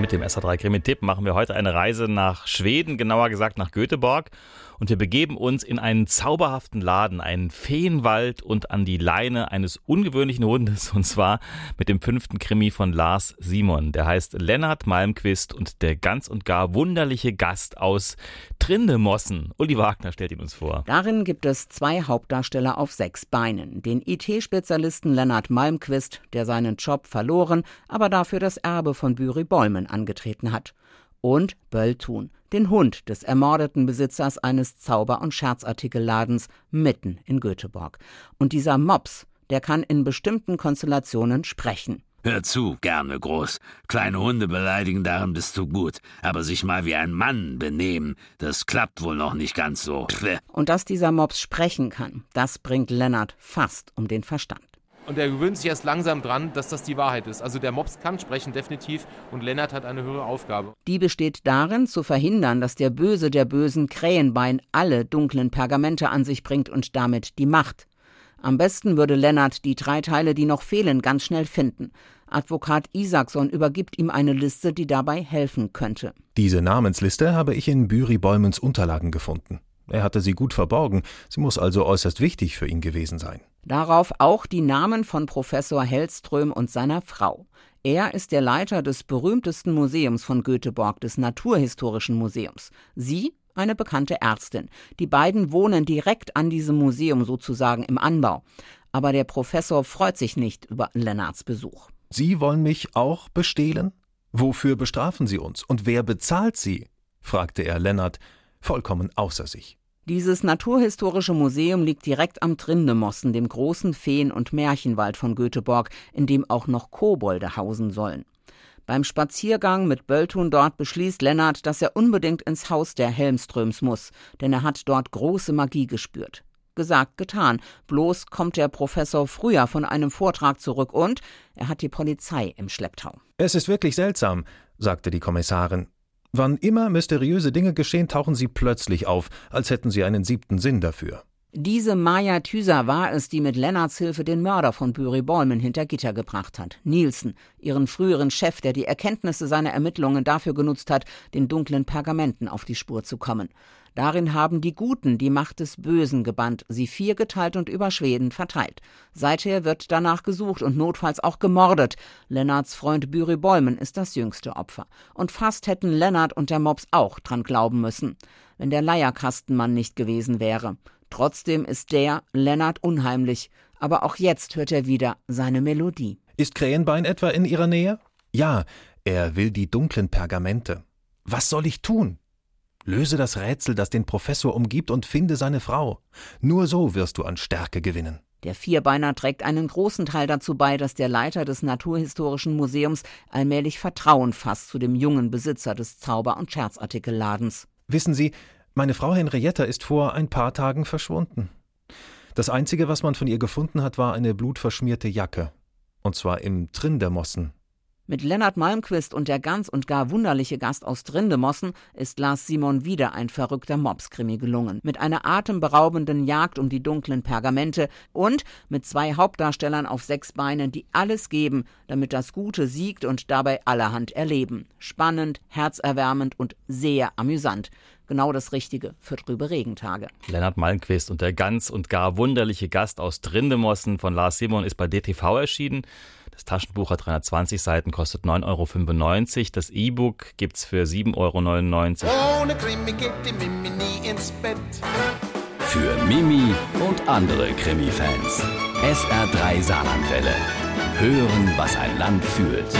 Mit dem SR3 Krimi-Tipp machen wir heute eine Reise nach Schweden, genauer gesagt nach Göteborg und wir begeben uns in einen zauberhaften Laden, einen Feenwald und an die Leine eines ungewöhnlichen Hundes und zwar mit dem fünften Krimi von Lars Simon. Der heißt Lennart Malmquist und der ganz und gar wunderliche Gast aus Trindemossen. Uli Wagner stellt ihn uns vor. Darin gibt es zwei Hauptdarsteller auf sechs Beinen. Den IT-Spezialisten Lennart Malmquist, der seinen Job verloren, aber dafür das Erbe von Büri Bäumen angetreten hat und Bölltun, den Hund des ermordeten Besitzers eines Zauber- und Scherzartikelladens mitten in Göteborg. Und dieser Mops, der kann in bestimmten Konstellationen sprechen. Hör zu, gerne groß. Kleine Hunde beleidigen, darin bist du gut. Aber sich mal wie ein Mann benehmen, das klappt wohl noch nicht ganz so. Und dass dieser Mops sprechen kann, das bringt Lennart fast um den Verstand. Und er gewöhnt sich erst langsam dran, dass das die Wahrheit ist. Also der Mops kann sprechen, definitiv. Und Lennart hat eine höhere Aufgabe. Die besteht darin, zu verhindern, dass der Böse der bösen Krähenbein alle dunklen Pergamente an sich bringt und damit die Macht. Am besten würde Lennart die drei Teile, die noch fehlen, ganz schnell finden. Advokat Isaacson übergibt ihm eine Liste, die dabei helfen könnte. Diese Namensliste habe ich in Büri Bäumens Unterlagen gefunden. Er hatte sie gut verborgen, sie muss also äußerst wichtig für ihn gewesen sein. Darauf auch die Namen von Professor Hellström und seiner Frau. Er ist der Leiter des berühmtesten Museums von Göteborg, des Naturhistorischen Museums. Sie eine bekannte Ärztin. Die beiden wohnen direkt an diesem Museum sozusagen im Anbau. Aber der Professor freut sich nicht über Lennarts Besuch. Sie wollen mich auch bestehlen? Wofür bestrafen Sie uns? Und wer bezahlt Sie? fragte er Lennart, vollkommen außer sich. Dieses naturhistorische Museum liegt direkt am Trindemossen, dem großen Feen- und Märchenwald von Göteborg, in dem auch noch Kobolde hausen sollen. Beim Spaziergang mit Bölltun dort beschließt Lennart, dass er unbedingt ins Haus der Helmströms muss, denn er hat dort große Magie gespürt. Gesagt, getan. Bloß kommt der Professor früher von einem Vortrag zurück und er hat die Polizei im Schlepptau. Es ist wirklich seltsam, sagte die Kommissarin. Wann immer mysteriöse Dinge geschehen, tauchen sie plötzlich auf, als hätten sie einen siebten Sinn dafür. Diese Maya Thüser war es, die mit Lennarts Hilfe den Mörder von Büri Bäumen hinter Gitter gebracht hat. Nielsen, ihren früheren Chef, der die Erkenntnisse seiner Ermittlungen dafür genutzt hat, den dunklen Pergamenten auf die Spur zu kommen. Darin haben die Guten die Macht des Bösen gebannt, sie viergeteilt und über Schweden verteilt. Seither wird danach gesucht und notfalls auch gemordet. Lennarts Freund Büri Bäumen ist das jüngste Opfer. Und fast hätten Lennart und der Mops auch dran glauben müssen, wenn der Leierkastenmann nicht gewesen wäre. Trotzdem ist der, Lennart, unheimlich. Aber auch jetzt hört er wieder seine Melodie. Ist Krähenbein etwa in Ihrer Nähe? Ja, er will die dunklen Pergamente. Was soll ich tun? Löse das Rätsel, das den Professor umgibt, und finde seine Frau. Nur so wirst du an Stärke gewinnen. Der Vierbeiner trägt einen großen Teil dazu bei, dass der Leiter des Naturhistorischen Museums allmählich Vertrauen fasst zu dem jungen Besitzer des Zauber- und Scherzartikelladens. Wissen Sie, meine Frau Henrietta ist vor ein paar Tagen verschwunden. Das Einzige, was man von ihr gefunden hat, war eine blutverschmierte Jacke. Und zwar im Trindermossen. Mit Lennart Malmquist und der ganz und gar wunderliche Gast aus Trindemossen ist Lars Simon wieder ein verrückter Mobskrimi gelungen. Mit einer atemberaubenden Jagd um die dunklen Pergamente und mit zwei Hauptdarstellern auf sechs Beinen, die alles geben, damit das Gute siegt und dabei allerhand erleben. Spannend, herzerwärmend und sehr amüsant genau das Richtige für trübe Regentage. Lennart Malmquist und der ganz und gar wunderliche Gast aus Trindemossen von Lars Simon ist bei DTV erschienen. Das Taschenbuch hat 320 Seiten, kostet 9,95 Euro. Das E-Book gibt's für 7,99 Euro. Ohne Krimi geht die Mimi nie ins Bett. Für Mimi und andere Krimi-Fans. SR3 Saarlandwelle. Hören, was ein Land fühlt.